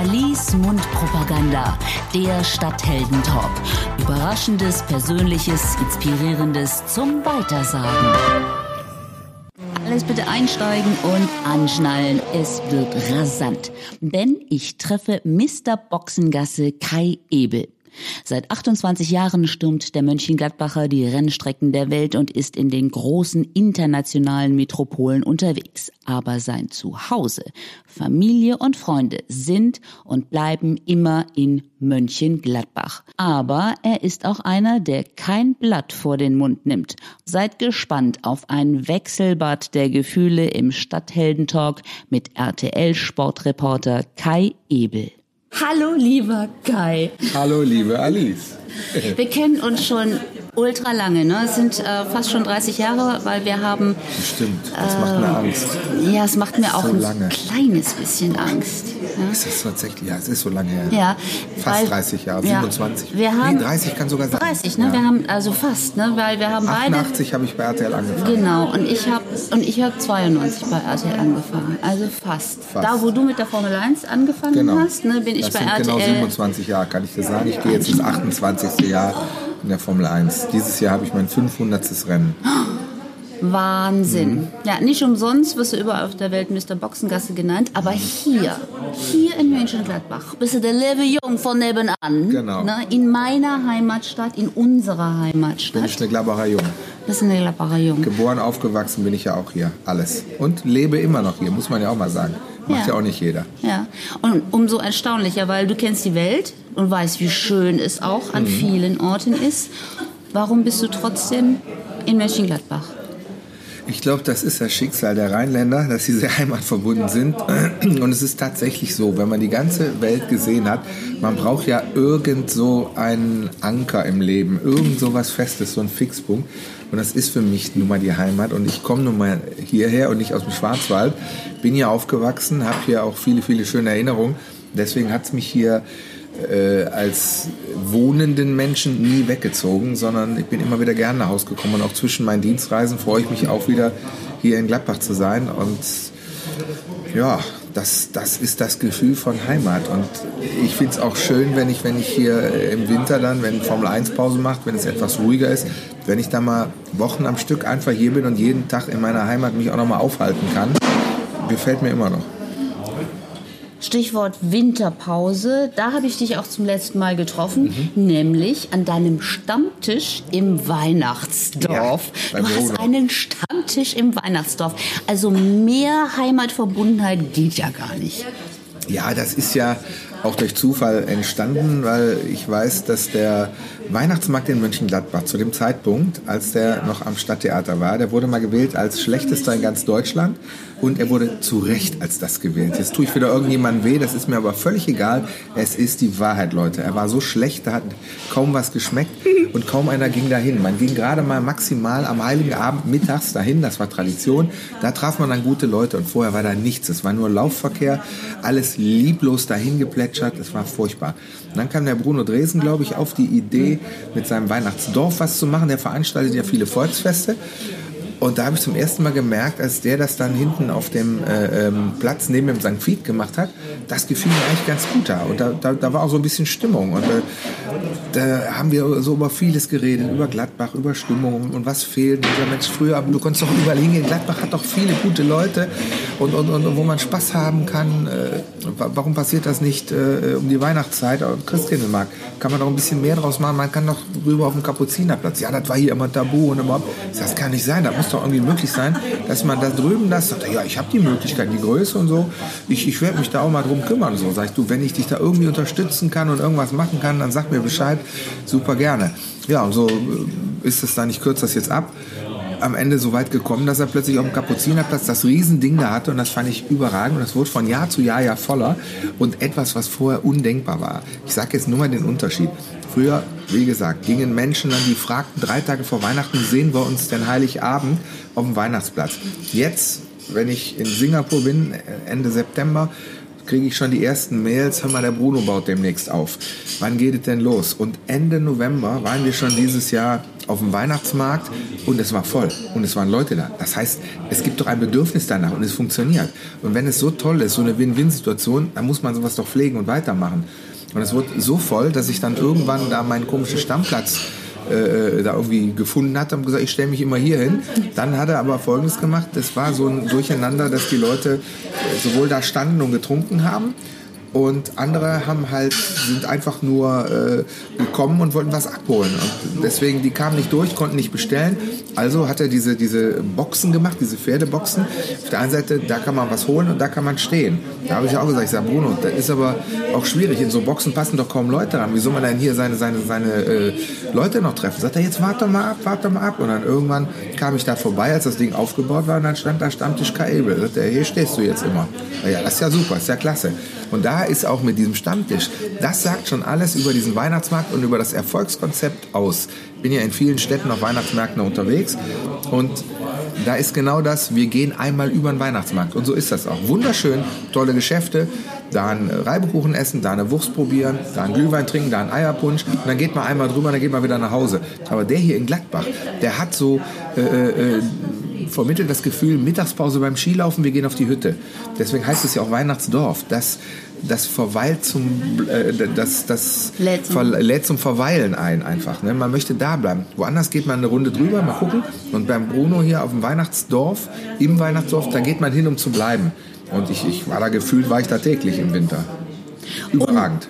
Alice Mundpropaganda, der Stadtheldentalk. Überraschendes, Persönliches, Inspirierendes zum Weitersagen. Alles bitte einsteigen und anschnallen. Es wird rasant. Denn ich treffe Mr. Boxengasse Kai Ebel. Seit 28 Jahren stürmt der Mönchengladbacher die Rennstrecken der Welt und ist in den großen internationalen Metropolen unterwegs. Aber sein Zuhause, Familie und Freunde sind und bleiben immer in Mönchengladbach. Aber er ist auch einer, der kein Blatt vor den Mund nimmt. Seid gespannt auf ein Wechselbad der Gefühle im Stadtheldentalk mit RTL-Sportreporter Kai Ebel. Hallo, lieber Kai. Hallo, liebe Alice. Wir kennen uns schon ultra lange, ne? Es sind äh, fast schon 30 Jahre, weil wir haben. Stimmt, das äh, macht mir Angst. Ja, es macht mir auch so ein lange. kleines bisschen Angst. Ja? Es ist tatsächlich, ja, es ist so lange her. Ja. Fast weil, 30 Jahre, ja, 27. Wir haben, nee, 30 kann sogar sein. 30, ne? Ja. Wir haben, also fast, ne? Weil wir haben 88 beide. habe ich bei RTL angefangen. Genau, und ich habe und ich habe 92 bei RTL angefangen. Also fast. fast. Da, wo du mit der Formel 1 angefangen genau. hast, ne, bin ich das bei sind RTL. Genau 27 Jahre, kann ich dir sagen. Ich gehe jetzt ins 28. Jahr in der Formel 1. Dieses Jahr habe ich mein 500. Rennen. Wahnsinn. Mhm. Ja, nicht umsonst wirst du überall auf der Welt Mr. Boxengasse genannt, aber hier, hier in Mönchengladbach, bist du der liebe Jung von nebenan. Genau. Ne, in meiner Heimatstadt, in unserer Heimatstadt. Bin ich eine Gladbacher Jung. Das ist eine Gladbacher Jung. Geboren, aufgewachsen bin ich ja auch hier. Alles. Und lebe immer noch hier, muss man ja auch mal sagen. Macht ja, ja auch nicht jeder. Ja. Und umso erstaunlicher, weil du kennst die Welt und weißt, wie schön es auch an mhm. vielen Orten ist. Warum bist du trotzdem in Mönchengladbach? Ich glaube, das ist das Schicksal der Rheinländer, dass sie sehr heimatverbunden sind. Und es ist tatsächlich so, wenn man die ganze Welt gesehen hat, man braucht ja irgend so einen Anker im Leben, irgend so was Festes, so ein Fixpunkt. Und das ist für mich nun mal die Heimat. Und ich komme nun mal hierher und nicht aus dem Schwarzwald. Bin hier aufgewachsen, habe hier auch viele, viele schöne Erinnerungen. Deswegen hat es mich hier äh, als wohnenden Menschen nie weggezogen, sondern ich bin immer wieder gerne nach Hause gekommen und auch zwischen meinen Dienstreisen freue ich mich auch wieder hier in Gladbach zu sein. Und ja, das, das ist das Gefühl von Heimat. Und ich finde es auch schön, wenn ich, wenn ich hier im Winter dann, wenn Formel 1 Pause macht, wenn es etwas ruhiger ist, wenn ich da mal Wochen am Stück einfach hier bin und jeden Tag in meiner Heimat mich auch noch mal aufhalten kann, gefällt mir immer noch. Stichwort Winterpause, da habe ich dich auch zum letzten Mal getroffen, mhm. nämlich an deinem Stammtisch im Weihnachtsdorf. Ja, du hast einen Stammtisch im Weihnachtsdorf. Also mehr Heimatverbundenheit geht ja gar nicht. Ja, das ist ja auch durch Zufall entstanden, weil ich weiß, dass der Weihnachtsmarkt in Mönchengladbach zu dem Zeitpunkt, als der noch am Stadttheater war, der wurde mal gewählt als schlechtester in ganz Deutschland und er wurde zu Recht als das gewählt. Jetzt tue ich wieder irgendjemandem weh, das ist mir aber völlig egal. Es ist die Wahrheit, Leute. Er war so schlecht, da hat kaum was geschmeckt und kaum einer ging dahin. Man ging gerade mal maximal am Heiligen Abend mittags dahin, das war Tradition. Da traf man dann gute Leute und vorher war da nichts. Es war nur Laufverkehr, alles lieblos dahin geplätschert. Es war furchtbar. Und dann kam der Bruno Dresen, glaube ich, auf die Idee, mit seinem Weihnachtsdorf was zu machen. Der veranstaltet ja viele Volksfeste. Und da habe ich zum ersten Mal gemerkt, als der das dann hinten auf dem äh, ähm, Platz neben dem St. Fied gemacht hat, das gefiel mir eigentlich ganz gut da. Und da, da, da war auch so ein bisschen Stimmung. Und äh, da haben wir so über vieles geredet, über Gladbach, über Stimmung und was fehlt. Dieser Mensch, früher, du konntest doch überall hingehen. Gladbach hat doch viele gute Leute und, und, und wo man Spaß haben kann. Äh, warum passiert das nicht äh, um die Weihnachtszeit? Christkindlmarkt, kann man doch ein bisschen mehr draus machen. Man kann doch rüber auf dem Kapuzinerplatz. Ja, das war hier immer tabu und überhaupt. Das kann nicht sein. Das muss doch irgendwie möglich sein, dass man da drüben das sagt, ja, ich habe die Möglichkeit, die Größe und so, ich, ich werde mich da auch mal drum kümmern. So sagst du, wenn ich dich da irgendwie unterstützen kann und irgendwas machen kann, dann sag mir Bescheid, super gerne. Ja, und so äh, ist es dann, ich kürze das jetzt ab, am Ende so weit gekommen, dass er plötzlich auf dem Kapuzinerplatz das Riesending da hatte und das fand ich überragend und das wurde von Jahr zu Jahr ja voller und etwas, was vorher undenkbar war. Ich sage jetzt nur mal den Unterschied. Früher, wie gesagt, gingen Menschen dann, die fragten drei Tage vor Weihnachten, sehen wir uns denn Heiligabend auf dem Weihnachtsplatz. Jetzt, wenn ich in Singapur bin, Ende September, kriege ich schon die ersten Mails, hör mal, der Bruno baut demnächst auf. Wann geht es denn los? Und Ende November waren wir schon dieses Jahr auf dem Weihnachtsmarkt und es war voll und es waren Leute da. Das heißt, es gibt doch ein Bedürfnis danach und es funktioniert. Und wenn es so toll ist, so eine Win-Win-Situation, dann muss man sowas doch pflegen und weitermachen. Und es wurde so voll, dass ich dann irgendwann da meinen komischen Stammplatz äh, da irgendwie gefunden hat und gesagt, ich stelle mich immer hier hin. Dann hat er aber Folgendes gemacht, das war so ein Durcheinander, dass die Leute sowohl da standen und getrunken haben, und andere haben halt, sind einfach nur äh, gekommen und wollten was abholen. Und deswegen, die kamen nicht durch, konnten nicht bestellen. Also hat er diese, diese Boxen gemacht, diese Pferdeboxen. Auf der einen Seite, da kann man was holen und da kann man stehen. Da habe ich auch gesagt, ich sage, Bruno, das ist aber auch schwierig. In so Boxen passen doch kaum Leute ran. Wie soll man denn hier seine, seine, seine äh, Leute noch treffen? Sagt er, jetzt warte mal ab, warte mal ab. Und dann irgendwann kam ich da vorbei, als das Ding aufgebaut war und dann stand da Stammtisch Kaebel. Sagt er, hier stehst du jetzt immer. Ja, das ist ja super, ist ja klasse. Und da ist auch mit diesem Stammtisch, das sagt schon alles über diesen Weihnachtsmarkt und über das Erfolgskonzept aus. Ich bin ja in vielen Städten auf Weihnachtsmärkten unterwegs und da ist genau das, wir gehen einmal über den Weihnachtsmarkt und so ist das auch. Wunderschön, tolle Geschäfte, da einen Reibekuchen essen, da eine Wurst probieren, da einen Glühwein trinken, da einen Eierpunsch und dann geht man einmal drüber dann geht man wieder nach Hause. Aber der hier in Gladbach, der hat so äh, äh, vermittelt das Gefühl, Mittagspause beim Skilaufen, wir gehen auf die Hütte. Deswegen heißt es ja auch Weihnachtsdorf. Das, das verweilt zum, äh, das, das lädt, zum. lädt zum Verweilen ein einfach. Ne? Man möchte da bleiben. Woanders geht man eine Runde drüber, mal gucken. Und beim Bruno hier auf dem Weihnachtsdorf, im Weihnachtsdorf, da geht man hin, um zu bleiben. Und ich, ich war da gefühlt, war ich da täglich im Winter. Überragend.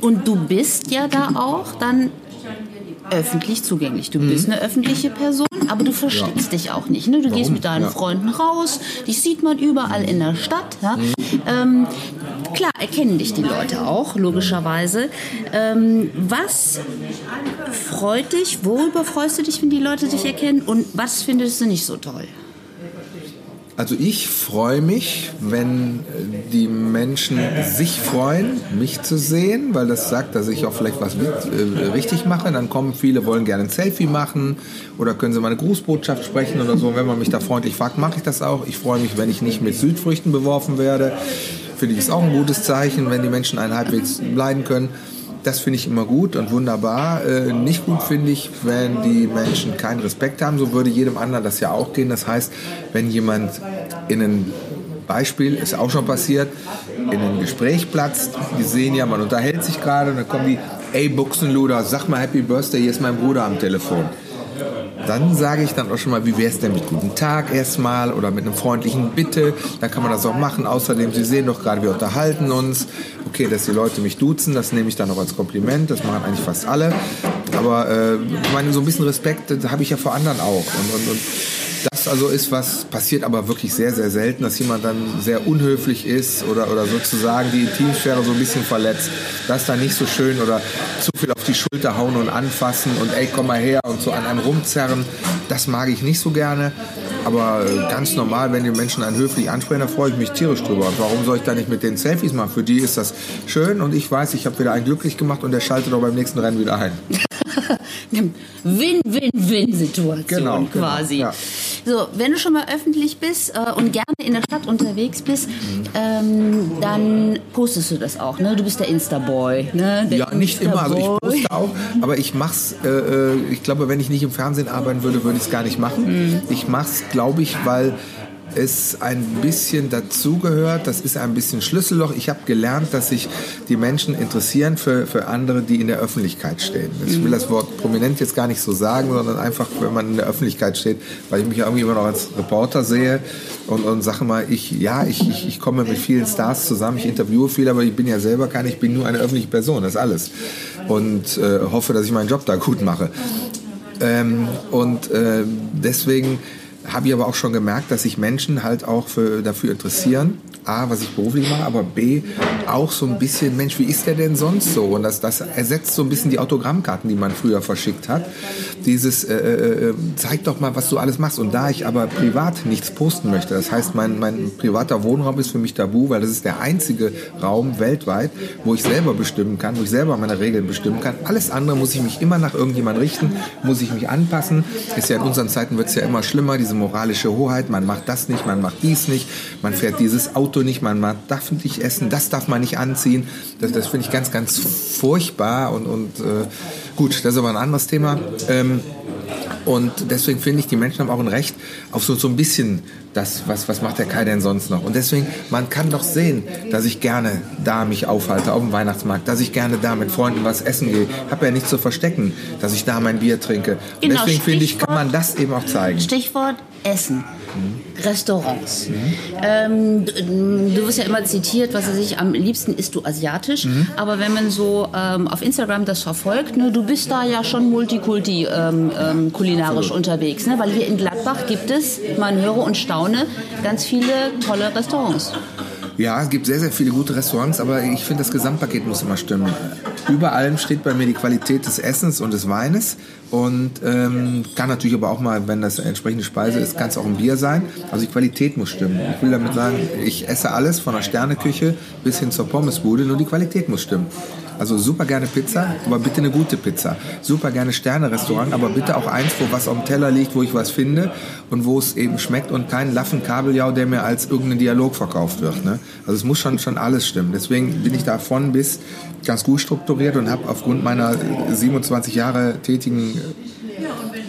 Und, und du bist ja da auch dann öffentlich zugänglich. Du mhm. bist eine öffentliche Person, aber du versteckst ja. dich auch nicht. Ne? Du Warum? gehst mit deinen ja. Freunden raus, dich sieht man überall in der Stadt. Ja? Mhm. Ähm, klar erkennen dich die Leute auch, logischerweise. Ähm, was freut dich, worüber freust du dich, wenn die Leute dich erkennen und was findest du nicht so toll? Also ich freue mich, wenn die Menschen sich freuen, mich zu sehen, weil das sagt, dass ich auch vielleicht was äh, richtig mache. Dann kommen viele, wollen gerne ein Selfie machen oder können sie mal eine Grußbotschaft sprechen oder so. Wenn man mich da freundlich fragt, mache ich das auch. Ich freue mich, wenn ich nicht mit Südfrüchten beworfen werde. Finde ich ist auch ein gutes Zeichen, wenn die Menschen einen halbwegs leiden können. Das finde ich immer gut und wunderbar. Äh, nicht gut finde ich, wenn die Menschen keinen Respekt haben. So würde jedem anderen das ja auch gehen. Das heißt, wenn jemand in ein Beispiel, ist auch schon passiert, in ein Gespräch platzt, die sehen ja, man unterhält sich gerade und dann kommen die, ey Buchsenluder, sag mal Happy Birthday, hier ist mein Bruder am Telefon. Dann sage ich dann auch schon mal, wie wäre es denn mit guten Tag erstmal oder mit einem freundlichen Bitte. Dann kann man das auch machen. Außerdem, Sie sehen doch gerade, wir unterhalten uns. Okay, dass die Leute mich duzen, das nehme ich dann auch als Kompliment. Das machen eigentlich fast alle. Aber äh, ich meine, so ein bisschen Respekt habe ich ja vor anderen auch. Und, und, und das also ist was, passiert aber wirklich sehr, sehr selten, dass jemand dann sehr unhöflich ist oder, oder sozusagen die Intimsphäre so ein bisschen verletzt. Das ist dann nicht so schön oder zu viel auf die Schulter hauen und anfassen und ey, komm mal her und so an einem rumzerren. Das mag ich nicht so gerne. Aber ganz normal, wenn die Menschen einen höflich ansprechen, da freue ich mich tierisch drüber. Und warum soll ich da nicht mit den Selfies machen? Für die ist das schön und ich weiß, ich habe wieder einen glücklich gemacht und der schaltet auch beim nächsten Rennen wieder ein. Win-Win-Win-Situation genau, genau, quasi. Genau, ja. So, wenn du schon mal öffentlich bist äh, und gerne in der Stadt unterwegs bist, ähm, dann postest du das auch, ne? Du bist der Insta-Boy, ne? Der ja, nicht Insta immer. Also ich poste auch, aber ich mach's, äh, äh, ich glaube, wenn ich nicht im Fernsehen arbeiten würde, würde ich es gar nicht machen. Mhm. Ich mach's, glaube ich, weil es ein bisschen dazugehört. Das ist ein bisschen Schlüsselloch. Ich habe gelernt, dass sich die Menschen interessieren für, für andere, die in der Öffentlichkeit stehen. Ich will das Wort prominent jetzt gar nicht so sagen, sondern einfach, wenn man in der Öffentlichkeit steht, weil ich mich irgendwie immer noch als Reporter sehe und, und sage mal, ich, ja, ich, ich, ich komme mit vielen Stars zusammen, ich interviewe viel, aber ich bin ja selber kein, ich bin nur eine öffentliche Person, das ist alles. Und äh, hoffe, dass ich meinen Job da gut mache. Ähm, und äh, deswegen habe ich aber auch schon gemerkt, dass sich Menschen halt auch für, dafür interessieren A, was ich beruflich mache, aber B, auch so ein bisschen, Mensch, wie ist der denn sonst so? Und das, das ersetzt so ein bisschen die Autogrammkarten, die man früher verschickt hat. Dieses, äh, äh, äh, zeig doch mal, was du alles machst. Und da ich aber privat nichts posten möchte, das heißt, mein, mein privater Wohnraum ist für mich tabu, weil das ist der einzige Raum weltweit, wo ich selber bestimmen kann, wo ich selber meine Regeln bestimmen kann. Alles andere muss ich mich immer nach irgendjemand richten, muss ich mich anpassen. Ist ja in unseren Zeiten wird es ja immer schlimmer, diese moralische Hoheit. Man macht das nicht, man macht dies nicht, man fährt dieses Auto Auto nicht, man, man darf nicht essen, das darf man nicht anziehen. Das, das finde ich ganz, ganz furchtbar und, und äh, gut, das ist aber ein anderes Thema. Ähm, und deswegen finde ich, die Menschen haben auch ein Recht auf so, so ein bisschen das, was, was macht der Kai denn sonst noch? Und deswegen, man kann doch sehen, dass ich gerne da mich aufhalte, auf dem Weihnachtsmarkt, dass ich gerne da mit Freunden was essen gehe. Habe ja nichts zu verstecken, dass ich da mein Bier trinke. Und genau, deswegen finde ich, kann man das eben auch zeigen. Stichwort Essen. Restaurants. Mhm. Ähm, du wirst ja immer zitiert, was er sich am liebsten isst du asiatisch. Mhm. Aber wenn man so ähm, auf Instagram das verfolgt, ne, du bist da ja schon multikulti ähm, ähm kulinarisch Absolut. unterwegs. Ne? Weil hier in Gladbach gibt es, man höre und staune, ganz viele tolle Restaurants. Ja, es gibt sehr, sehr viele gute Restaurants, aber ich finde, das Gesamtpaket muss immer stimmen. Über allem steht bei mir die Qualität des Essens und des Weines und ähm, kann natürlich aber auch mal, wenn das entsprechende Speise ist, kann es auch ein Bier sein. Also die Qualität muss stimmen. Ich will damit sagen, ich esse alles von der Sterneküche bis hin zur Pommesbude, nur die Qualität muss stimmen. Also super gerne Pizza, aber bitte eine gute Pizza. Super gerne Sterne-Restaurant, aber bitte auch eins, wo was auf dem Teller liegt, wo ich was finde und wo es eben schmeckt und kein Laffen Kabeljau, der mir als irgendein Dialog verkauft wird. Ne? Also es muss schon, schon alles stimmen. Deswegen bin ich da von bis ganz gut strukturiert und habe aufgrund meiner 27 Jahre tätigen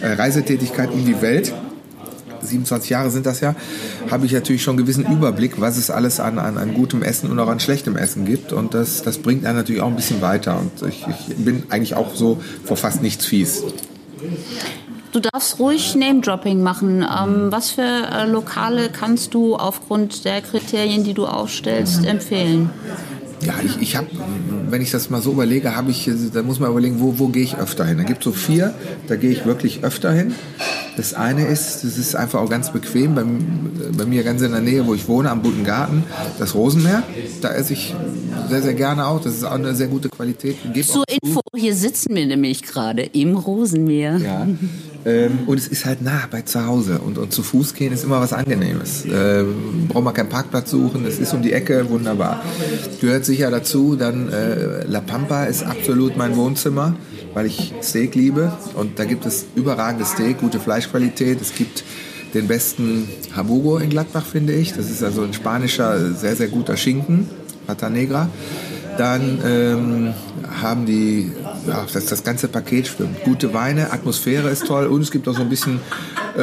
äh, Reisetätigkeit um die Welt 27 Jahre sind das ja, habe ich natürlich schon einen gewissen Überblick, was es alles an, an, an gutem Essen und auch an schlechtem Essen gibt. Und das, das bringt einen natürlich auch ein bisschen weiter. Und ich, ich bin eigentlich auch so vor fast nichts fies. Du darfst ruhig Name-Dropping machen. Ähm, was für äh, Lokale kannst du aufgrund der Kriterien, die du aufstellst, empfehlen? Ja, ich, ich habe, wenn ich das mal so überlege, habe ich, da muss man überlegen, wo, wo gehe ich öfter hin. Da gibt es so vier, da gehe ich wirklich öfter hin. Das eine ist, das ist einfach auch ganz bequem, bei, bei mir ganz in der Nähe, wo ich wohne, am Guten Garten, das Rosenmeer. Da esse ich sehr, sehr gerne auch. Das ist auch eine sehr gute Qualität. Geht Zur Info, hier sitzen wir nämlich gerade im Rosenmeer. Ja. Ähm, und es ist halt nah bei zu Hause. Und, und zu Fuß gehen ist immer was Angenehmes. Ähm, braucht man keinen Parkplatz suchen, es ist um die Ecke, wunderbar. Gehört sicher dazu, dann äh, La Pampa ist absolut mein Wohnzimmer weil ich Steak liebe. Und da gibt es überragendes Steak, gute Fleischqualität. Es gibt den besten Habugo in Gladbach, finde ich. Das ist also ein spanischer, sehr, sehr guter Schinken, Pata Negra. Dann ähm, haben die, ja, das, das ganze Paket stimmt. Gute Weine, Atmosphäre ist toll und es gibt auch so ein bisschen, äh,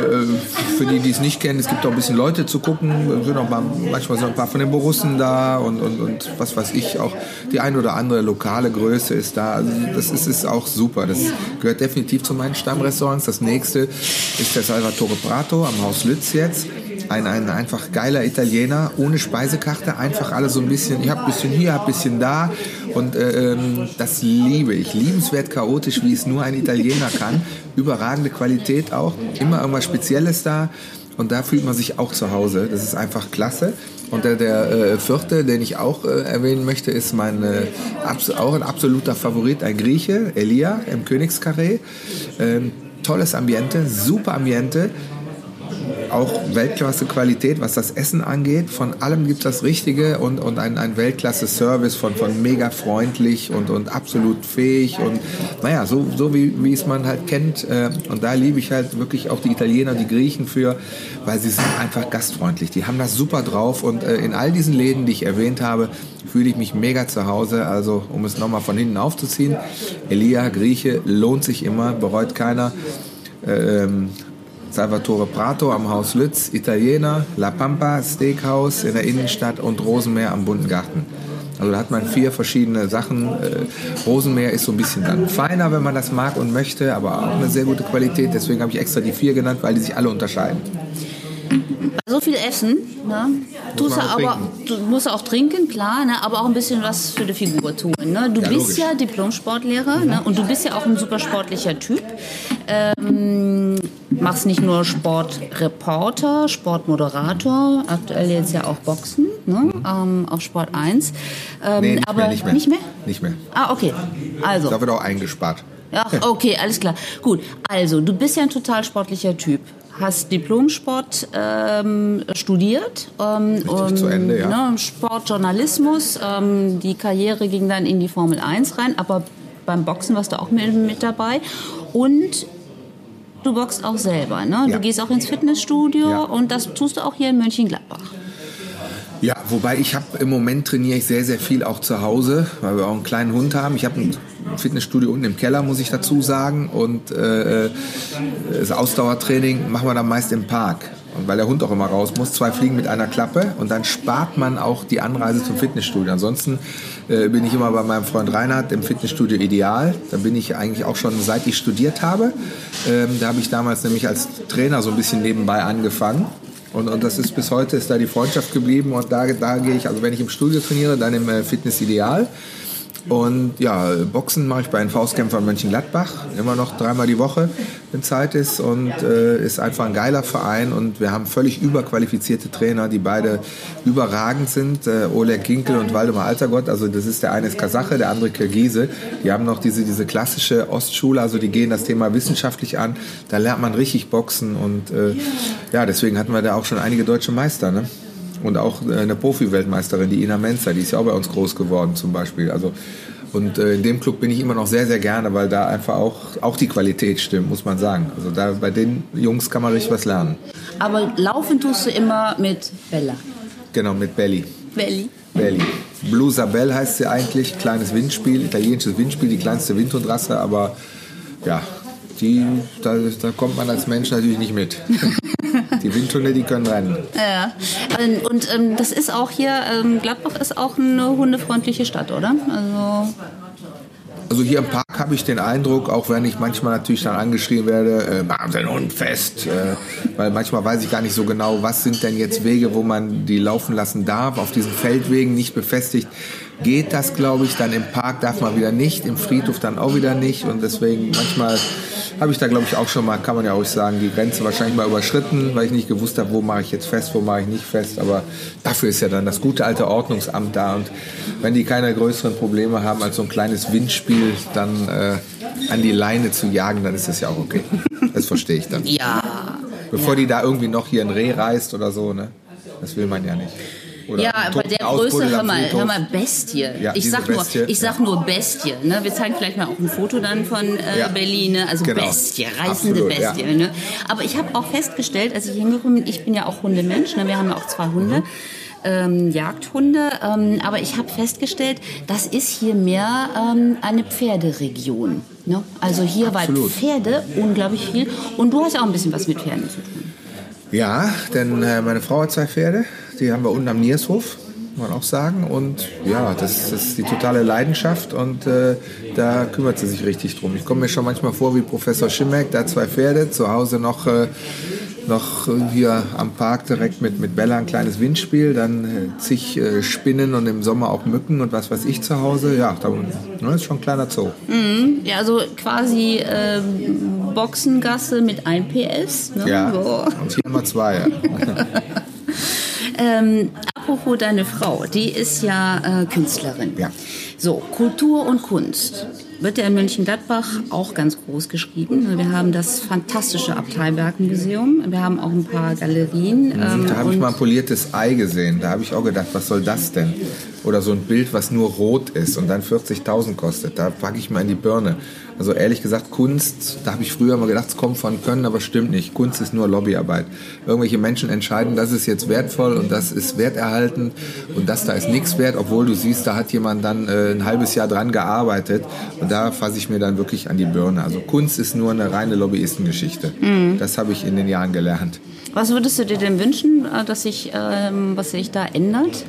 für die, die es nicht kennen, es gibt auch ein bisschen Leute zu gucken. Es sind auch mal, manchmal so ein paar von den Borussen da und, und, und was weiß ich, auch die ein oder andere lokale Größe ist da. Also das ist, ist auch super. Das gehört definitiv zu meinen Stammrestaurants. Das nächste ist der Salvatore Prato am Haus Lütz jetzt ein, ein einfach geiler Italiener, ohne Speisekarte, einfach alles so ein bisschen, ich habe ein bisschen hier, ein bisschen da und äh, ähm, das liebe ich. Liebenswert chaotisch, wie es nur ein Italiener kann. Überragende Qualität auch, immer irgendwas Spezielles da und da fühlt man sich auch zu Hause. Das ist einfach klasse. Und der, der äh, vierte, den ich auch äh, erwähnen möchte, ist mein äh, auch ein absoluter Favorit, ein Grieche, Elia im Königskarree. Ähm, tolles Ambiente, super Ambiente auch Weltklasse-Qualität, was das Essen angeht. Von allem gibt es das Richtige und, und ein, ein Weltklasse-Service von, von mega freundlich und, und absolut fähig und naja, so, so wie, wie es man halt kennt. Äh, und da liebe ich halt wirklich auch die Italiener, die Griechen für, weil sie sind einfach gastfreundlich. Die haben das super drauf und äh, in all diesen Läden, die ich erwähnt habe, fühle ich mich mega zu Hause. Also um es nochmal von hinten aufzuziehen, Elia, Grieche, lohnt sich immer, bereut keiner. Ähm, Salvatore Prato am Haus Lütz, Italiener, La Pampa Steakhouse in der Innenstadt und Rosenmeer am Bunten Garten. Also da hat man vier verschiedene Sachen. Äh, Rosenmeer ist so ein bisschen dann feiner, wenn man das mag und möchte, aber auch eine sehr gute Qualität. Deswegen habe ich extra die vier genannt, weil die sich alle unterscheiden. So viel Essen, ne? Tust du aber, du musst auch trinken, klar, ne? aber auch ein bisschen was für die Figur tun. Ne? Du ja, bist logisch. ja Diplom-Sportlehrer mhm. ne? und du bist ja auch ein super sportlicher Typ. Ähm, machst nicht nur Sportreporter, Sportmoderator, aktuell jetzt ja auch Boxen, ne? Mhm. Ähm, auf Sport 1. Ähm, nee, nicht aber mehr, nicht mehr. Nicht mehr? Nicht mehr. Ah, okay. Also. Da wird auch eingespart. Ach, okay, alles klar. Gut, also du bist ja ein total sportlicher Typ hast Diplomsport ähm, studiert. Ähm, und, zu Ende, ja. Ne, Sportjournalismus. Ähm, die Karriere ging dann in die Formel 1 rein, aber beim Boxen warst du auch mit, mit dabei. Und du boxst auch selber. Ne? Ja. Du gehst auch ins Fitnessstudio ja. und das tust du auch hier in Mönchengladbach. Ja, wobei ich habe im Moment trainiere ich sehr, sehr viel auch zu Hause, weil wir auch einen kleinen Hund haben. Ich habe ein Fitnessstudio unten im Keller, muss ich dazu sagen. Und äh, das Ausdauertraining machen wir dann meist im Park. Und weil der Hund auch immer raus muss, zwei Fliegen mit einer Klappe und dann spart man auch die Anreise zum Fitnessstudio. Ansonsten äh, bin ich immer bei meinem Freund Reinhard im Fitnessstudio Ideal. Da bin ich eigentlich auch schon seit ich studiert habe. Ähm, da habe ich damals nämlich als Trainer so ein bisschen nebenbei angefangen. Und, und das ist bis heute ist da die Freundschaft geblieben und da, da gehe ich, also wenn ich im Studio trainiere, dann im äh, Fitness Ideal. Und ja, Boxen mache ich bei den Faustkämpfern Mönchengladbach, immer noch dreimal die Woche, wenn Zeit ist. Und äh, ist einfach ein geiler Verein. Und wir haben völlig überqualifizierte Trainer, die beide überragend sind. Äh, Oleg Ginkel und Waldemar Altergott. Also das ist der eine ist Kasache, der andere Kirgise. Die haben noch diese, diese klassische Ostschule, also die gehen das Thema wissenschaftlich an. Da lernt man richtig Boxen. Und äh, ja, deswegen hatten wir da auch schon einige deutsche Meister. Ne? Und auch äh, eine Profi-Weltmeisterin, die Ina Menzer, die ist ja auch bei uns groß geworden zum Beispiel. Also, und äh, in dem Club bin ich immer noch sehr, sehr gerne, weil da einfach auch, auch die Qualität stimmt, muss man sagen. Also da bei den Jungs kann man richtig was lernen. Aber laufen tust du immer mit Bella. Genau, mit Belly. Belly. Belly. Blue Sabelle heißt sie eigentlich, kleines Windspiel, italienisches Windspiel, die kleinste Windhundrasse, aber ja, die, da, da kommt man als Mensch natürlich nicht mit. die Windhunde, die können rennen. Ja. Und, und ähm, das ist auch hier, ähm, Gladbach ist auch eine hundefreundliche Stadt, oder? Also also hier im Park habe ich den Eindruck, auch wenn ich manchmal natürlich dann angeschrien werde, äh, machen Sie den Hund fest, äh, weil manchmal weiß ich gar nicht so genau, was sind denn jetzt Wege, wo man die laufen lassen darf, auf diesen Feldwegen nicht befestigt geht das, glaube ich, dann im Park darf man wieder nicht, im Friedhof dann auch wieder nicht und deswegen manchmal habe ich da, glaube ich, auch schon mal, kann man ja auch sagen, die Grenze wahrscheinlich mal überschritten, weil ich nicht gewusst habe, wo mache ich jetzt fest, wo mache ich nicht fest. Aber dafür ist ja dann das gute alte Ordnungsamt da. Und wenn die keine größeren Probleme haben als so ein kleines Windspiel, dann äh, an die Leine zu jagen, dann ist das ja auch okay. Das verstehe ich dann. Ja. Bevor ja. die da irgendwie noch hier ein Reh reißt oder so, ne? Das will man ja nicht. Oder ja, aber der Größe, hör mal, hör mal, Bestie. Ja, ich, sag Bestie, nur, ich sag nur Bestie. Ne? Wir zeigen vielleicht mal auch ein Foto dann von äh, Ja. Berlin. Ne? Also Genau. Bestie, reißende Absolut, Bestie. ja. Ne? Aber ich habe auch festgestellt, als ich hingekommen bin, ich bin ja auch Hundemensch. Ne? Wir haben ja auch zwei Hunde. Mhm. Ähm, Jagdhunde, ähm, aber ich habe festgestellt, das ist hier mehr ähm, eine Pferderegion. Ne? Also hier war Absolut. Pferde unglaublich viel und du hast ja auch ein bisschen was mit Pferden zu tun. Ja, denn äh, meine Frau hat zwei Pferde, die haben wir unten am Niershof, muss man auch sagen. Und ja, das, das ist die totale Leidenschaft und äh, da kümmert sie sich richtig drum. Ich komme mir schon manchmal vor wie Professor Schimmeck, hat zwei Pferde, zu Hause noch, äh, noch äh, hier am Park direkt mit, mit Bella ein kleines Windspiel, dann äh, zig äh, Spinnen und im Sommer auch Mücken und was weiß ich zu Hause. Ja, da ne, ist schon ein kleiner Zoo. Ja, also quasi ähm, Boxengasse mit 1 PS. Ne? Ja, So. und hier haben wir zwei. Ja. Ähm, apropos deine Frau, die ist ja äh, Künstlerin. Ja. So, Kultur und Kunst wird ja in Mönchengladbach auch ganz groß geschrieben. Wir haben das fantastische Abteilbergen-Museum. Wir haben auch ein paar Galerien. ähm, Da habe ich mal ein poliertes Ei gesehen. Da habe ich auch gedacht, was soll das denn? Oder so ein Bild, was nur rot ist und dann 40.000 kostet. Da packe ich mal in die Birne. Also ehrlich gesagt, Kunst, da habe ich früher mal gedacht, es kommt von Können, aber stimmt nicht. Kunst ist nur Lobbyarbeit. Irgendwelche Menschen entscheiden, das ist jetzt wertvoll und das ist werterhaltend und das da ist nichts wert, obwohl du siehst, da hat jemand dann äh, ein halbes Jahr dran gearbeitet und da fasse ich mir dann wirklich an die Birne. Also Kunst ist nur eine reine Lobbyistengeschichte. Das habe ich in den Jahren gelernt. Was würdest du dir denn wünschen, äh, dass sich, ähm, was sich da ändert?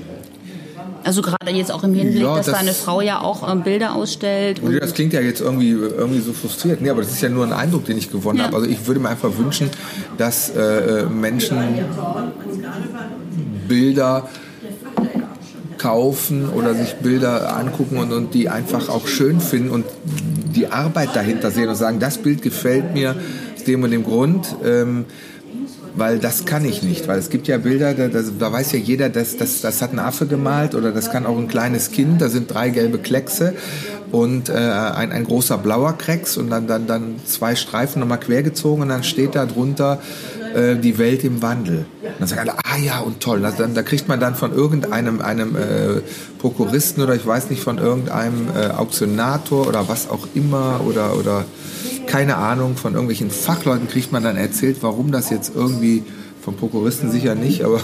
Also gerade jetzt auch im Hinblick, Ja, dass das- deine Frau ja auch ähm, Bilder ausstellt. Und Das klingt ja jetzt irgendwie, irgendwie so frustriert. Nee, aber das ist ja nur ein Eindruck, den ich gewonnen Ja. habe. Also ich würde mir einfach wünschen, dass äh, Menschen Bilder kaufen oder sich Bilder angucken und, und die einfach auch schön finden und die Arbeit dahinter sehen und sagen, das Bild gefällt mir aus dem und dem Grund. Ähm, weil das kann ich nicht, weil es gibt ja Bilder, da, da, weiß ja jeder, dass das, das hat ein Affe gemalt oder das kann auch ein kleines Kind, da sind drei gelbe Kleckse und äh, ein, ein großer blauer Klecks und dann, dann, dann zwei Streifen nochmal quergezogen und dann steht da drunter äh, die Welt im Wandel. Und dann sagen alle, ah ja und toll, das, dann, da kriegt man dann von irgendeinem einem, äh, Prokuristen oder ich weiß nicht, von irgendeinem äh, Auktionator oder was auch immer oder, oder keine Ahnung, von irgendwelchen Fachleuten kriegt man dann erzählt, warum das jetzt irgendwie Vom Prokuristen sicher nicht, aber,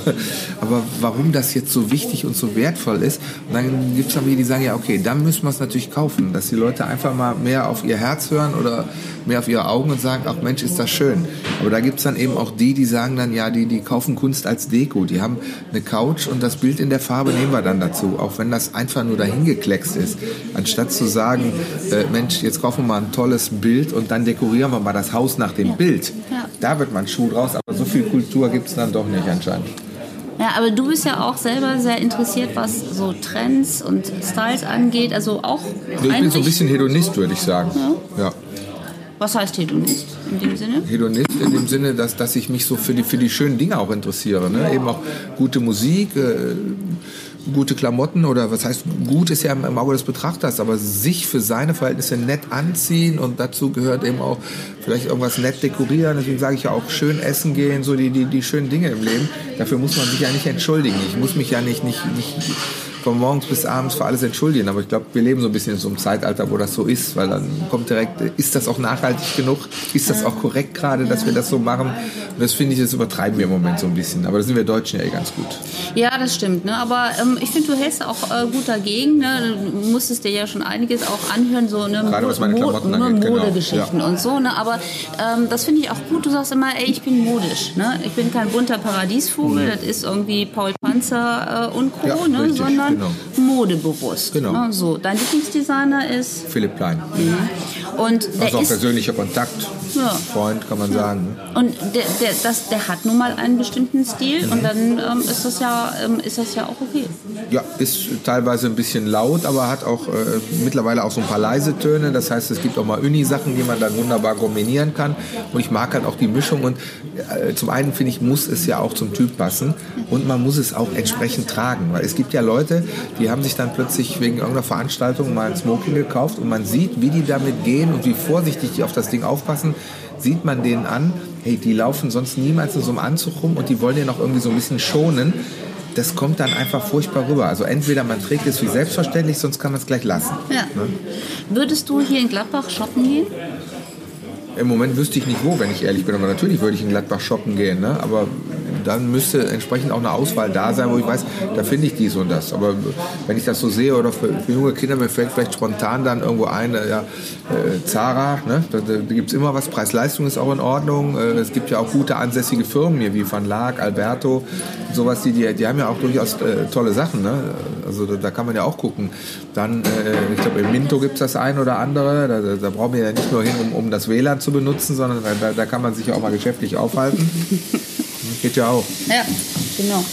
aber warum das jetzt so wichtig und so wertvoll ist. Und dann gibt es dann die sagen, ja, okay, dann müssen wir es natürlich kaufen, dass die Leute einfach mal mehr auf ihr Herz hören oder mehr auf ihre Augen und sagen, ach Mensch, ist das schön. Aber da gibt es dann eben auch die, die sagen dann, ja, die, die kaufen Kunst als Deko. Die haben eine Couch und das Bild in der Farbe nehmen wir dann dazu, auch wenn das einfach nur dahingekleckst ist. Anstatt zu sagen, äh, Mensch, jetzt kaufen wir mal ein tolles Bild und dann dekorieren wir mal das Haus nach dem. Bild. Da wird man Schuh draus, aber so viel Kultur gibt es dann doch nicht anscheinend. Ja, aber du bist ja auch selber sehr interessiert, was so Trends und Styles angeht. Also auch. ich bin so ein bisschen Hedonist, würde ich sagen. Ja. ja. Was heißt Hedonist in dem Sinne? Hedonist in dem Sinne, dass, dass ich mich so für die, für die schönen Dinge auch interessiere. Ne? Eben auch gute Musik, äh, gute Klamotten oder was heißt gut ist ja im Auge des Betrachters, aber sich für seine Verhältnisse nett anziehen und dazu gehört eben auch vielleicht irgendwas nett dekorieren. Deswegen sage ich ja auch schön essen gehen, so die, die, die schönen Dinge im Leben. Dafür muss man sich ja nicht entschuldigen. Ich muss mich ja nicht, nicht, nicht von morgens bis abends für alles entschuldigen. Aber ich glaube, wir leben so ein bisschen in so einem Zeitalter, wo das so ist, weil dann kommt direkt, ist das auch nachhaltig genug? Ist das auch korrekt gerade, dass wir das so machen? Und das finde ich, das übertreiben wir im Moment so ein bisschen. Aber da sind wir Deutschen ja eh ganz gut. Ja, das stimmt. Ne? Aber ähm, ich finde, du hältst auch äh, gut dagegen. Ne? Du musstest dir ja schon einiges auch anhören, so ne, Gerade was meine Klamotten Mo angeht, genau. Modegeschichten genau. ja. und so. Ne? Aber ähm, das finde ich auch gut. Du sagst immer, ey, ich bin modisch. Ne? Ich bin kein bunter Paradiesvogel. Mhm. Das ist irgendwie Paul Panzer äh, und Co. Ja, ne? sondern genau. modebewusst. Genau. Ne? So, dein Lieblingsdesigner ist Philipp Plein. Mhm. Und der also auch persönlicher Kontakt, ja. Freund, kann man ja. sagen. Und der, der, das, der hat nun mal einen bestimmten Stil mhm. und dann ähm, ist das ja ähm, ist das ja auch okay. Ja, ist teilweise ein bisschen laut, aber hat auch äh, mittlerweile auch so ein paar leise Töne. Das heißt, es gibt auch mal Uni-Sachen, die man dann wunderbar kombinieren kann. Und ich mag halt auch die Mischung. Und äh, zum einen finde ich, muss es ja auch zum Typ passen und man muss es auch entsprechend tragen. Weil es gibt ja Leute, die haben sich dann plötzlich wegen irgendeiner Veranstaltung mal ein Smoking gekauft und man sieht, wie die damit gehen und wie vorsichtig die auf das Ding aufpassen sieht man denen an, hey, die laufen sonst niemals in so einem Anzug rum und die wollen ja noch irgendwie so ein bisschen schonen. Das kommt dann einfach furchtbar rüber. Also entweder man trägt es wie selbstverständlich, sonst kann man es gleich lassen. Ja. Ne? Würdest du hier in Gladbach shoppen gehen? Im Moment wüsste ich nicht wo, wenn ich ehrlich bin. Aber natürlich würde ich in Gladbach shoppen gehen. Ne? Aber dann müsste entsprechend auch eine Auswahl da sein, wo ich weiß, da finde ich dies und das. Aber wenn ich das so sehe oder für, für junge Kinder, mir fällt vielleicht spontan dann irgendwo ein, äh, ja, äh, Zara, ne? da, da gibt es immer was, Preis-Leistung ist auch in Ordnung. Äh, es gibt ja auch gute ansässige Firmen hier wie Van Laak, Alberto, sowas, die, die, die haben ja auch durchaus äh, tolle Sachen. Ne? Also da, da, kann man ja auch gucken. Dann, äh, ich glaube, im Minto gibt es das ein oder andere. Da, da, brauchen wir ja nicht nur hin, um, um das WLAN zu benutzen, sondern da, da kann man sich ja auch mal geschäftlich aufhalten. Geht ja auch. Ja, genau.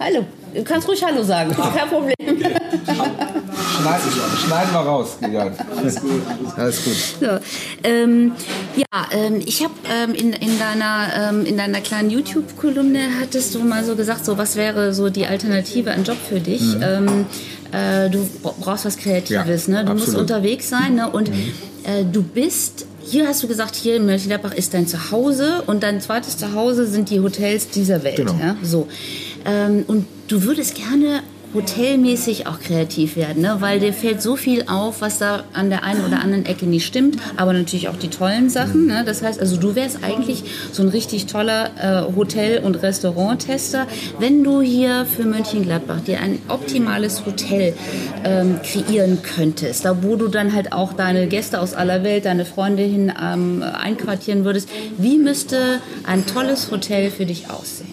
Hallo. Du kannst ruhig Hallo sagen, kein Problem. Schneiden, schneiden wir raus, Gigant. Alles gut. Alles gut. So, ähm, ja, ähm, ich habe ähm, in, in, deiner, ähm, in deiner kleinen YouTube-Kolumne hattest du mal so gesagt, so was wäre so die Alternative an Job für dich? Mhm. Äh, du brauchst was Kreatives, ja, ne? Du absolut. musst unterwegs sein, ne? Und mhm. äh, du bist hier hast du gesagt, hier in Mönchengladbach ist dein Zuhause und dein zweites Zuhause sind die Hotels dieser Welt. Genau. Ja? So. Ähm, und du würdest gerne hotelmäßig auch kreativ werden, ne? weil dir fällt so viel auf, was da an der einen oder anderen Ecke nicht stimmt, aber natürlich auch die tollen Sachen. Ne? Das heißt, also du wärst eigentlich so ein richtig toller äh, Hotel- und Restauranttester, wenn du hier für Mönchengladbach dir ein optimales Hotel ähm, kreieren könntest, da wo du dann halt auch deine Gäste aus aller Welt, deine Freunde hin ähm, einquartieren würdest. Wie müsste ein tolles Hotel für dich aussehen?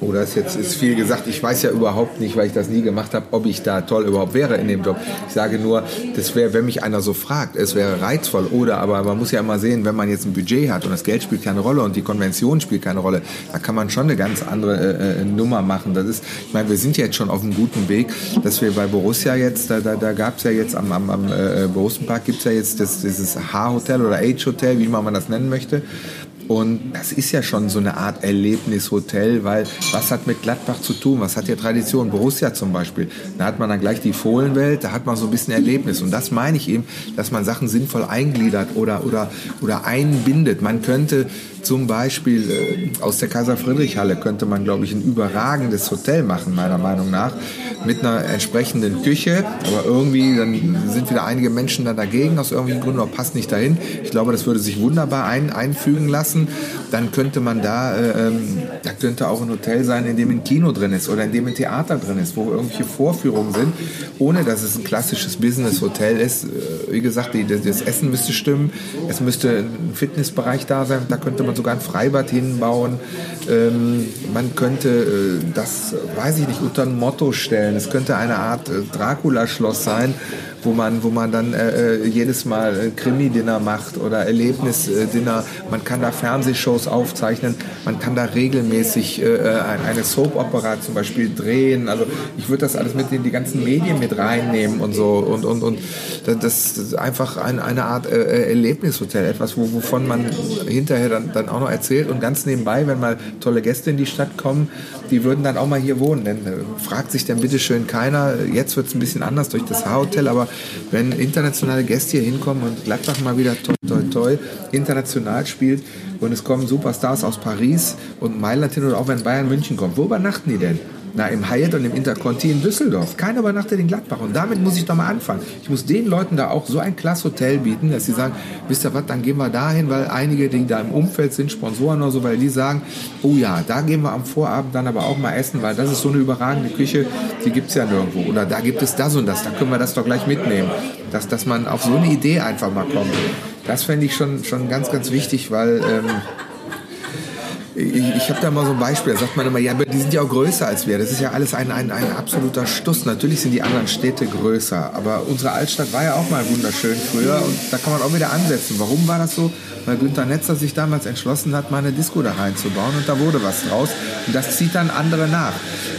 Oh, das jetzt ist viel gesagt. Ich weiß ja überhaupt nicht, weil ich das nie gemacht habe, ob ich da toll überhaupt wäre in dem Job. Ich sage nur, das wäre, wenn mich einer so fragt, es wäre reizvoll. Oder, aber man muss ja immer sehen, wenn man jetzt ein Budget hat und das Geld spielt keine Rolle und die Konvention spielt keine Rolle, da kann man schon eine ganz andere äh, äh Nummer machen. Das ist, ich meine, wir sind jetzt schon auf einem guten Weg, dass wir bei Borussia jetzt, da, da, da gab es ja jetzt am, am, am äh, Borussenpark gibt es ja jetzt das, dieses H-Hotel oder H-Hotel, wie immer man das nennen möchte. Und das ist ja schon so eine Art Erlebnishotel, weil was hat mit Gladbach zu tun? Was hat hier Tradition? Borussia zum Beispiel. Da hat man dann gleich die Fohlenwelt, da hat man so ein bisschen Erlebnis. Und das meine ich eben, dass man Sachen sinnvoll eingliedert oder, oder, oder einbindet. Man könnte Zum Beispiel äh, aus der Kaiser-Friedrich-Halle könnte man, glaube ich, ein überragendes Hotel machen, meiner Meinung nach, mit einer entsprechenden Küche. Aber irgendwie dann sind wieder einige Menschen da dagegen, aus irgendwelchen Gründen, aber passt nicht dahin. Ich glaube, das würde sich wunderbar ein, einfügen lassen. Dann könnte man da, äh, ähm, da könnte auch ein Hotel sein, in dem ein Kino drin ist oder in dem ein Theater drin ist, wo irgendwelche Vorführungen sind, ohne dass es ein klassisches Business-Hotel ist. Äh, wie gesagt, die, das Essen müsste stimmen, es müsste ein Fitnessbereich da sein, da könnte man sogar ein Freibad hinbauen. Ähm, man könnte äh, das, weiß ich nicht, unter ein Motto stellen. Es könnte eine Art äh, Dracula-Schloss sein, wo man, wo man dann äh, äh jedes Mal äh, Krimi-Dinner macht oder Erlebnis-Dinner. Man kann da Fernsehshows aufzeichnen, man kann da regelmäßig äh, eine Soap-Opera zum Beispiel drehen. Also ich würde das alles mit in die ganzen Medien mit reinnehmen und so und, und, und das ist einfach ein, eine Art äh, Erlebnishotel, etwas, wo, wovon man hinterher dann, dann auch noch erzählt und ganz nebenbei, wenn mal tolle Gäste in die Stadt kommen, die würden dann auch mal hier wohnen. Denn äh, fragt sich dann bitteschön keiner, jetzt wird es ein bisschen anders durch das H-Hotel, aber wenn internationale Gäste hier hinkommen und Gladbach mal wieder toi, toi, toi, international spielt und es kommen Superstars aus Paris und Mailand hin oder auch wenn Bayern München kommt, wo übernachten die denn? Na, im Hyatt und im Interconti in Düsseldorf. Keiner übernachtet in Gladbach. Und damit muss ich doch mal anfangen. Ich muss den Leuten da auch so ein klasse Hotel bieten, dass sie sagen, wisst ihr was, dann gehen wir dahin, weil einige, die da im Umfeld sind, Sponsoren oder so, weil die sagen, oh ja, da gehen wir am Vorabend dann aber auch mal essen, weil das ist so eine überragende Küche, die gibt es ja nirgendwo. Oder da gibt es das und das, da können wir das doch gleich mitnehmen. Dass, dass man auf so eine Idee einfach mal kommt. Das fände ich schon, schon ganz, ganz wichtig, weil... Ähm, ich, ich habe da mal so ein Beispiel, da sagt man immer, ja, aber die sind ja auch größer als wir. Das ist ja alles ein, ein, ein absoluter Stuss. Natürlich sind die anderen Städte größer, aber unsere Altstadt war ja auch mal wunderschön früher und da kann man auch wieder ansetzen. Warum war das so? Weil Günter Netzer sich damals entschlossen hat, mal eine Disco da reinzubauen und da wurde was draus. Und das zieht dann andere nach.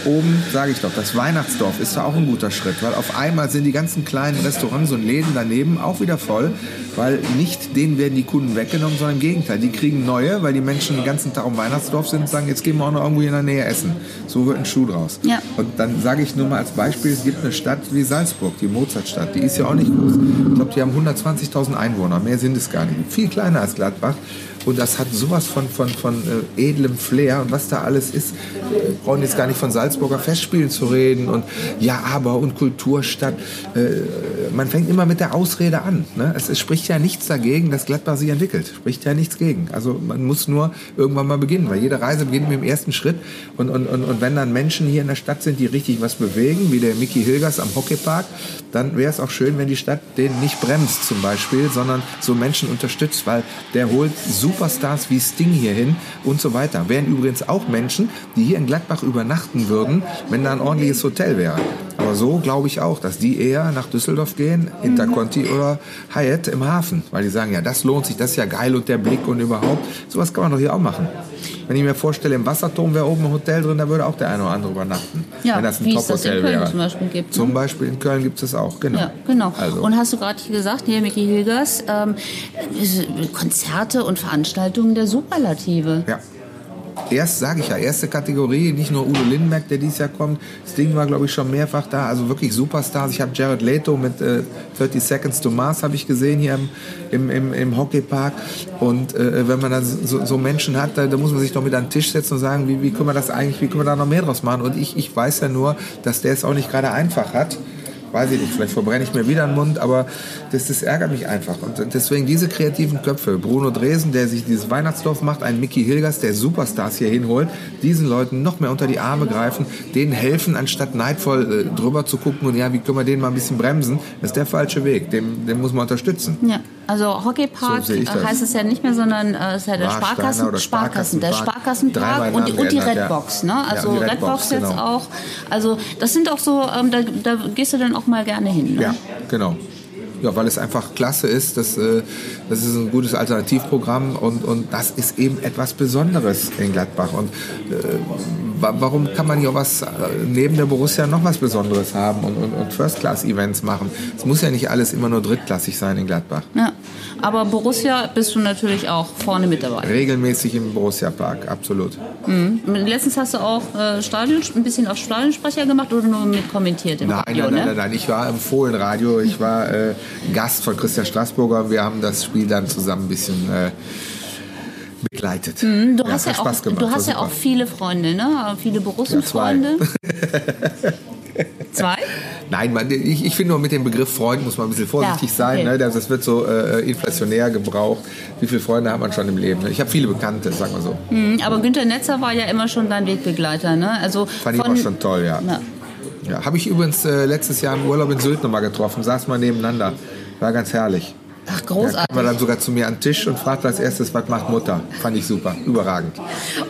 Oben, sage ich doch, das Weihnachtsdorf ist da auch ein guter Schritt, weil auf einmal sind die ganzen kleinen Restaurants und Läden daneben auch wieder voll, weil nicht denen werden die Kunden weggenommen, sondern im Gegenteil, die kriegen neue, weil die Menschen den ganzen Tag um Weihnachten Weihnachtsdorf sind und sagen, jetzt gehen wir auch noch irgendwo in der Nähe essen. So wird ein Schuh draus. Ja. Und dann sage ich nur mal als Beispiel, es gibt eine Stadt wie Salzburg, die Mozartstadt, die ist ja auch nicht groß. Ich glaube, die haben 120.000 Einwohner, mehr sind es gar nicht. Viel kleiner als Gladbach. Und das hat sowas von, von, von äh, edlem Flair und was da alles ist. Wir brauchen jetzt gar nicht von Salzburger Festspielen zu reden und ja, aber und Kulturstadt. Äh, man fängt immer mit der Ausrede an. Ne? Es, es, spricht ja nichts dagegen, dass Gladbach sich entwickelt. Spricht ja nichts gegen. Also man muss nur irgendwann mal beginnen, weil jede Reise beginnt mit dem ersten Schritt. Und, und, und, und wenn dann Menschen hier in der Stadt sind, die richtig was bewegen, wie der Mickey Hilgers am Hockeypark, dann wäre es auch schön, wenn die Stadt den nicht bremst zum Beispiel, sondern so Menschen unterstützt, weil der holt super Superstars wie Sting hierhin und so weiter. Wären übrigens auch Menschen, die hier in Gladbach übernachten würden, wenn da ein ordentliches Hotel wäre. Aber so glaube ich auch, dass die eher nach Düsseldorf gehen, Interconti oder Hyatt im Hafen, weil die sagen, ja, das lohnt sich, das ist ja geil und der Blick und überhaupt. Sowas kann man doch hier auch machen. Wenn ich mir vorstelle, im Wasserturm wäre oben ein Hotel drin, da würde auch der eine oder andere übernachten. Ja, wenn das ein Top-Hotel wäre. Zum Beispiel gibt. Zum ne? Beispiel in Köln gibt es auch, genau. Ja, genau. Also. Und hast du gerade gesagt, hier Micky Hilgers, ähm, Konzerte und Veranstaltungen der Superlative. Ja erst, sage ich ja, erste Kategorie, nicht nur Udo Lindenberg, der dieses Jahr kommt. Das Ding war, glaube ich, schon mehrfach da. Also wirklich Superstars. Ich habe Jared Leto mit äh, 30 Seconds to Mars habe ich gesehen hier im, im, im, im Hockeypark. Und äh, wenn man da so, so Menschen hat, da, da, muss man sich doch mit an den Tisch setzen und sagen, wie, wie können wir das eigentlich, wie können wir da noch mehr draus machen? Und ich, ich weiß ja nur, dass der es auch nicht gerade einfach hat weiß ich nicht, vielleicht verbrenne ich mir wieder den Mund, aber das, das ärgert mich einfach. Und deswegen diese kreativen Köpfe, Bruno Dresen, der sich dieses Weihnachtsdorf macht, ein Mickey Hilgers, der Superstars hier hinholt, diesen Leuten noch mehr unter die Arme greifen, denen helfen, anstatt neidvoll äh, drüber zu gucken und ja, wie können wir den mal ein bisschen bremsen, das ist der falsche Weg, den, den muss man unterstützen. Ja. Also Hockeypark so heißt es ja nicht mehr, sondern äh, es ist ja der Sparkassen, Sparkassen, der Sparkassenpark und, die, und die Redbox. Ne? Also ja, Redbox, Redbox jetzt genau. auch. Also das sind auch so, ähm, da, da, gehst du dann auch mal gerne hin. Ne? Ja, genau. Ja, weil es einfach klasse ist. Das, äh, das ist ein gutes Alternativprogramm und, und das ist eben etwas Besonderes in Gladbach. Und äh, warum kann man hier was äh, neben der Borussia noch was Besonderes haben und, und, und First-Class-Events machen? Es muss ja nicht alles immer nur drittklassig sein in Gladbach. Ja, aber Borussia bist du natürlich auch vorne mit dabei. Regelmäßig im Borussia-Park, absolut. Mhm. Letztens hast du auch äh, Stadion, ein bisschen auf Stadionsprecher gemacht oder nur mit kommentiert im nein, Radio? Nein, nein, ne? nein, nein, ich war im Fohlenradio, ich war äh, Gast von Christian Straßburger. Wir haben das Spiel dann zusammen ein bisschen äh, begleitet. Mhm, du Ja, hast, ja auch, du hast ja auch viele Freunde, ne? Viele Borussenfreunde. Zwei? Nein, man, ich, ich finde nur mit dem Begriff Freund muss man ein bisschen vorsichtig Ja, sein. okay. Ne? Das, wird so äh, inflationär gebraucht. Wie viele Freunde hat man schon im Leben? Ne? Ich habe viele Bekannte, sagen wir so. Mhm, aber Günter Netzer war ja immer schon dein Wegbegleiter, ne? Also Fand ich von, immer schon toll, ja. Ja. Ja habe ich übrigens äh, letztes Jahr im Urlaub in Sylt nochmal getroffen. Saß mal nebeneinander. War ganz herrlich. Ach, Da großartig. kam er dann sogar zu mir an den Tisch und fragte als erstes, was macht Mutter? Fand ich super, überragend.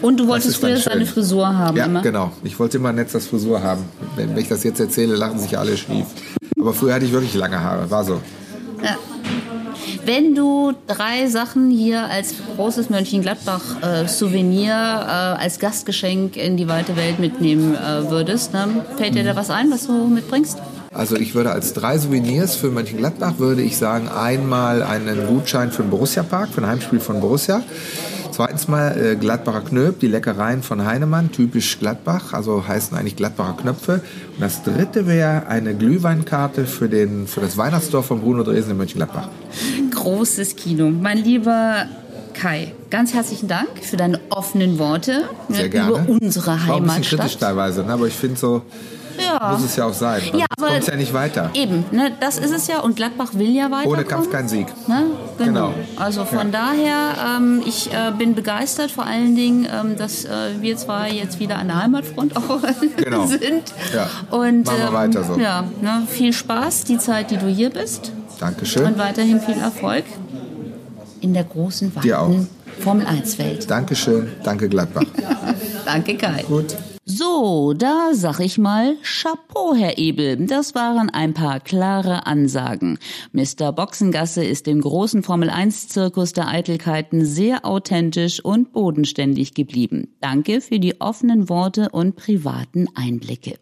Und du Das wolltest früher seine. Frisur haben, Ja, immer. genau. Ich wollte immer Netzers Frisur haben. Wenn, wenn ich das jetzt erzähle, lachen sich alle schief. Aber früher hatte ich wirklich lange Haare, war so. Ja. Wenn du drei Sachen hier als großes Mönchengladbach-Souvenir, äh, als Gastgeschenk in die weite Welt mitnehmen äh, würdest, ne? fällt dir da was ein, was du mitbringst? Also ich würde als drei Souvenirs für Mönchengladbach, würde ich sagen, einmal einen Gutschein für den Borussia-Park, für ein Heimspiel von Borussia. Zweitens mal äh, Gladbacher Knöp, die Leckereien von Heinemann, typisch Gladbach, also heißen eigentlich Gladbacher Knöpfe. Und das dritte wäre eine Glühweinkarte für, den, für das Weihnachtsdorf von Bruno Dresen in Mönchengladbach. Großes Kino. Mein lieber Kai, ganz herzlichen Dank für deine offenen Worte Sehr ne, gerne. über unsere War ein bisschen kritisch Heimatstadt. teilweise, ne? aber ich finde so, Ja. muss es ja auch sein. Ja, aber kommt ja nicht weiter. Eben, ne, das ist es ja. Und Gladbach will ja weiterkommen. Ohne Kampf kein Sieg. Ne? Genau. Genau. Also von Ja. daher, ähm, ich äh, bin begeistert, vor allen Dingen, ähm, dass äh, wir zwei jetzt wieder an der Heimatfront auch Genau. sind. Ja. Und, Machen wir weiter so. Ja, ne, viel Spaß, die Zeit, die du hier bist. Dankeschön. Und weiterhin viel Erfolg in der großen, Dir auch. weiten Formel-1-Welt. Dankeschön. Danke Gladbach. Danke, Kai. Gut. So, da sag ich mal Chapeau, Herr Ebel. Das waren ein paar klare Ansagen. Mr. Boxengasse ist im großen Formel-1-Zirkus der Eitelkeiten sehr authentisch und bodenständig geblieben. Danke für die offenen Worte und privaten Einblicke.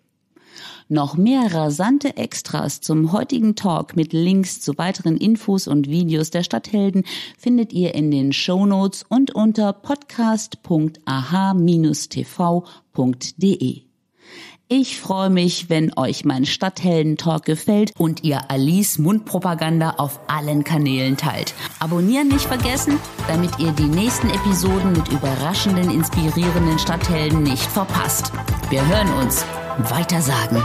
Noch mehr rasante Extras zum heutigen Talk mit Links zu weiteren Infos und Videos der Stadthelden findet ihr in den Shownotes und unter podcast.aha-tv.de. Ich freue mich, wenn euch mein Stadthelden-Talk gefällt und ihr Alice Mundpropaganda auf allen Kanälen teilt. Abonnieren nicht vergessen, damit ihr die nächsten Episoden mit überraschenden, inspirierenden Stadthelden nicht verpasst. Wir hören uns. Weitersagen.